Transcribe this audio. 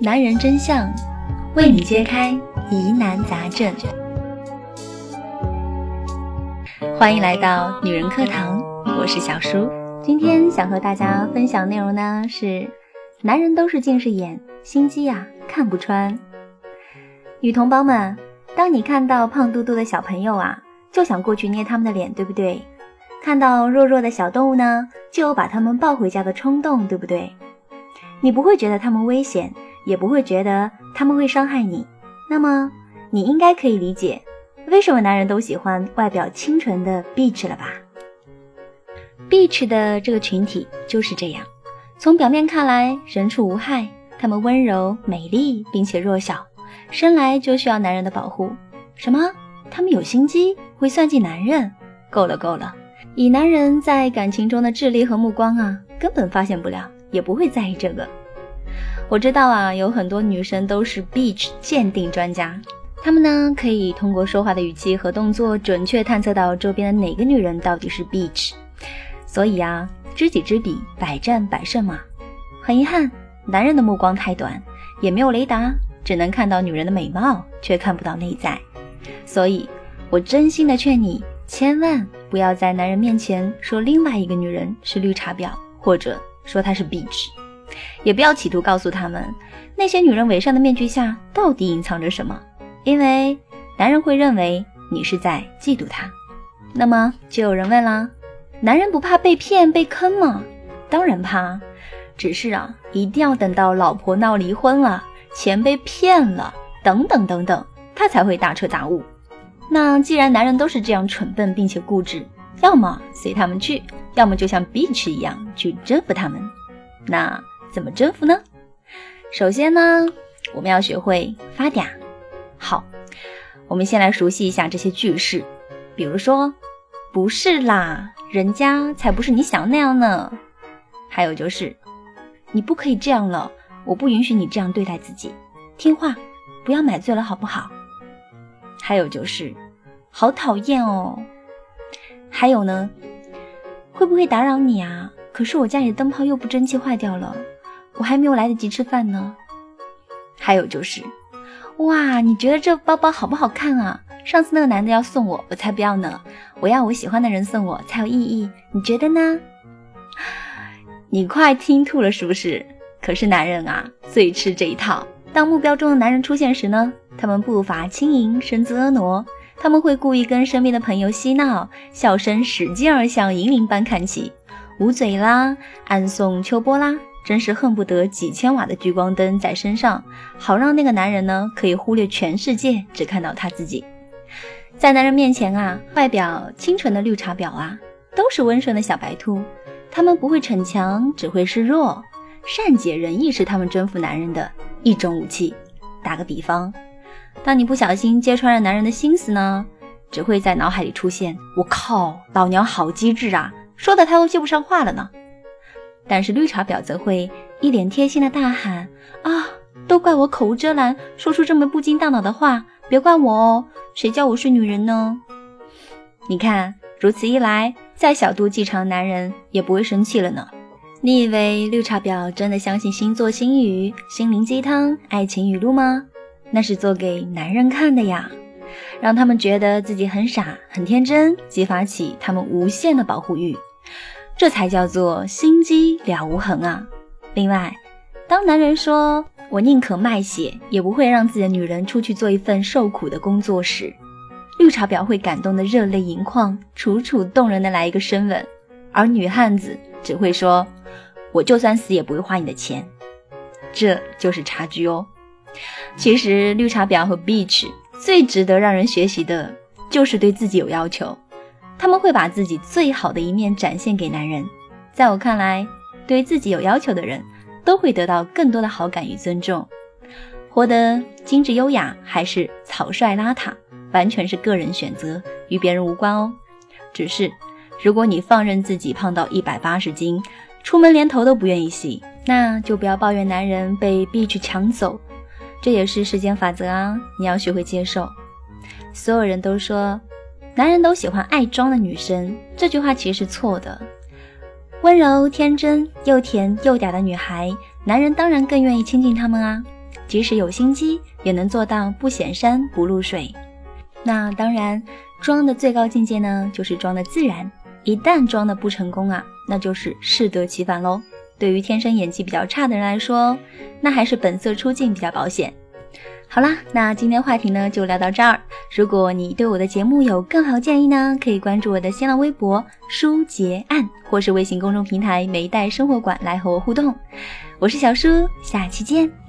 男人真相，为你揭开疑难杂症。欢迎来到女人课堂，我是小叔。今天想和大家分享内容呢是：男人都是近视眼，心机呀看不穿。女同胞们，当你看到胖嘟嘟的小朋友啊，就想过去捏他们的脸，对不对？看到弱弱的小动物呢，就有把他们抱回家的冲动，对不对？你不会觉得他们危险，也不会觉得他们会伤害你。那么，你应该可以理解为什么男人都喜欢外表清纯的 Beach 了吧？Beach 的这个群体就是这样，从表面看来人畜无害，他们温柔、美丽，并且弱小，生来就需要男人的保护。什么？他们有心机，会算计男人？够了，够了！以男人在感情中的智力和目光啊，根本发现不了，也不会在意这个。我知道啊，有很多女生都是 Beach 鉴定专家，她们呢可以通过说话的语气和动作，准确探测到周边的哪个女人到底是 Beach。所以啊，知己知彼，百战百胜嘛。很遗憾，男人的目光太短，也没有雷达，只能看到女人的美貌，却看不到内在。所以，我真心的劝你。千万不要在男人面前说另外一个女人是绿茶婊，或者说她是 bitch，也不要企图告诉他们那些女人伪善的面具下到底隐藏着什么，因为男人会认为你是在嫉妒他。那么就有人问啦：男人不怕被骗被坑吗？当然怕，只是啊，一定要等到老婆闹离婚了，钱被骗了，等等等等，他才会大彻大悟。那既然男人都是这样蠢笨并且固执，要么随他们去，要么就像 Beach 一样去征服他们。那怎么征服呢？首先呢，我们要学会发嗲。好，我们先来熟悉一下这些句式，比如说，不是啦，人家才不是你想那样呢。还有就是，你不可以这样了，我不允许你这样对待自己，听话，不要买醉了，好不好？还有就是，好讨厌哦。还有呢，会不会打扰你啊？可是我家里的灯泡又不争气，坏掉了，我还没有来得及吃饭呢。还有就是，哇，你觉得这包包好不好看啊？上次那个男的要送我，我才不要呢。我要我喜欢的人送我才有意义，你觉得呢？你快听吐了是不是？可是男人啊，最吃这一套。当目标中的男人出现时呢？他们步伐轻盈，身姿婀娜。他们会故意跟身边的朋友嬉闹，笑声使劲儿向银铃般看齐，捂嘴啦，暗送秋波啦，真是恨不得几千瓦的聚光灯在身上，好让那个男人呢可以忽略全世界，只看到他自己。在男人面前啊，外表清纯的绿茶婊啊，都是温顺的小白兔。他们不会逞强，只会示弱，善解人意是他们征服男人的一种武器。打个比方。当你不小心揭穿了男人的心思呢，只会在脑海里出现“我靠，老娘好机智啊”，说的他都接不上话了呢。但是绿茶婊则会一脸贴心的大喊：“啊，都怪我口无遮拦，说出这么不经大脑的话，别怪我哦，谁叫我是女人呢？”你看，如此一来，再小肚鸡肠的男人也不会生气了呢。你以为绿茶婊真的相信星座星语、心灵鸡汤、爱情语录吗？那是做给男人看的呀，让他们觉得自己很傻、很天真，激发起他们无限的保护欲，这才叫做心机了无痕啊！另外，当男人说“我宁可卖血，也不会让自己的女人出去做一份受苦的工作”时，绿茶婊会感动的热泪盈眶，楚楚动人的来一个深吻，而女汉子只会说“我就算死也不会花你的钱”，这就是差距哦。其实绿茶婊和 Bitch 最值得让人学习的就是对自己有要求，他们会把自己最好的一面展现给男人。在我看来，对自己有要求的人都会得到更多的好感与尊重。活得精致优雅还是草率邋遢，完全是个人选择，与别人无关哦。只是如果你放任自己胖到一百八十斤，出门连头都不愿意洗，那就不要抱怨男人被 Beach 抢走。这也是世间法则啊！你要学会接受。所有人都说，男人都喜欢爱装的女生，这句话其实是错的。温柔、天真、又甜又嗲的女孩，男人当然更愿意亲近她们啊。即使有心机，也能做到不显山不露水。那当然，装的最高境界呢，就是装的自然。一旦装的不成功啊，那就是适得其反喽。对于天生演技比较差的人来说，那还是本色出镜比较保险。好啦，那今天话题呢就聊到这儿。如果你对我的节目有更好建议呢，可以关注我的新浪微博“书结案”或是微信公众平台“梅代生活馆”来和我互动。我是小舒，下期见。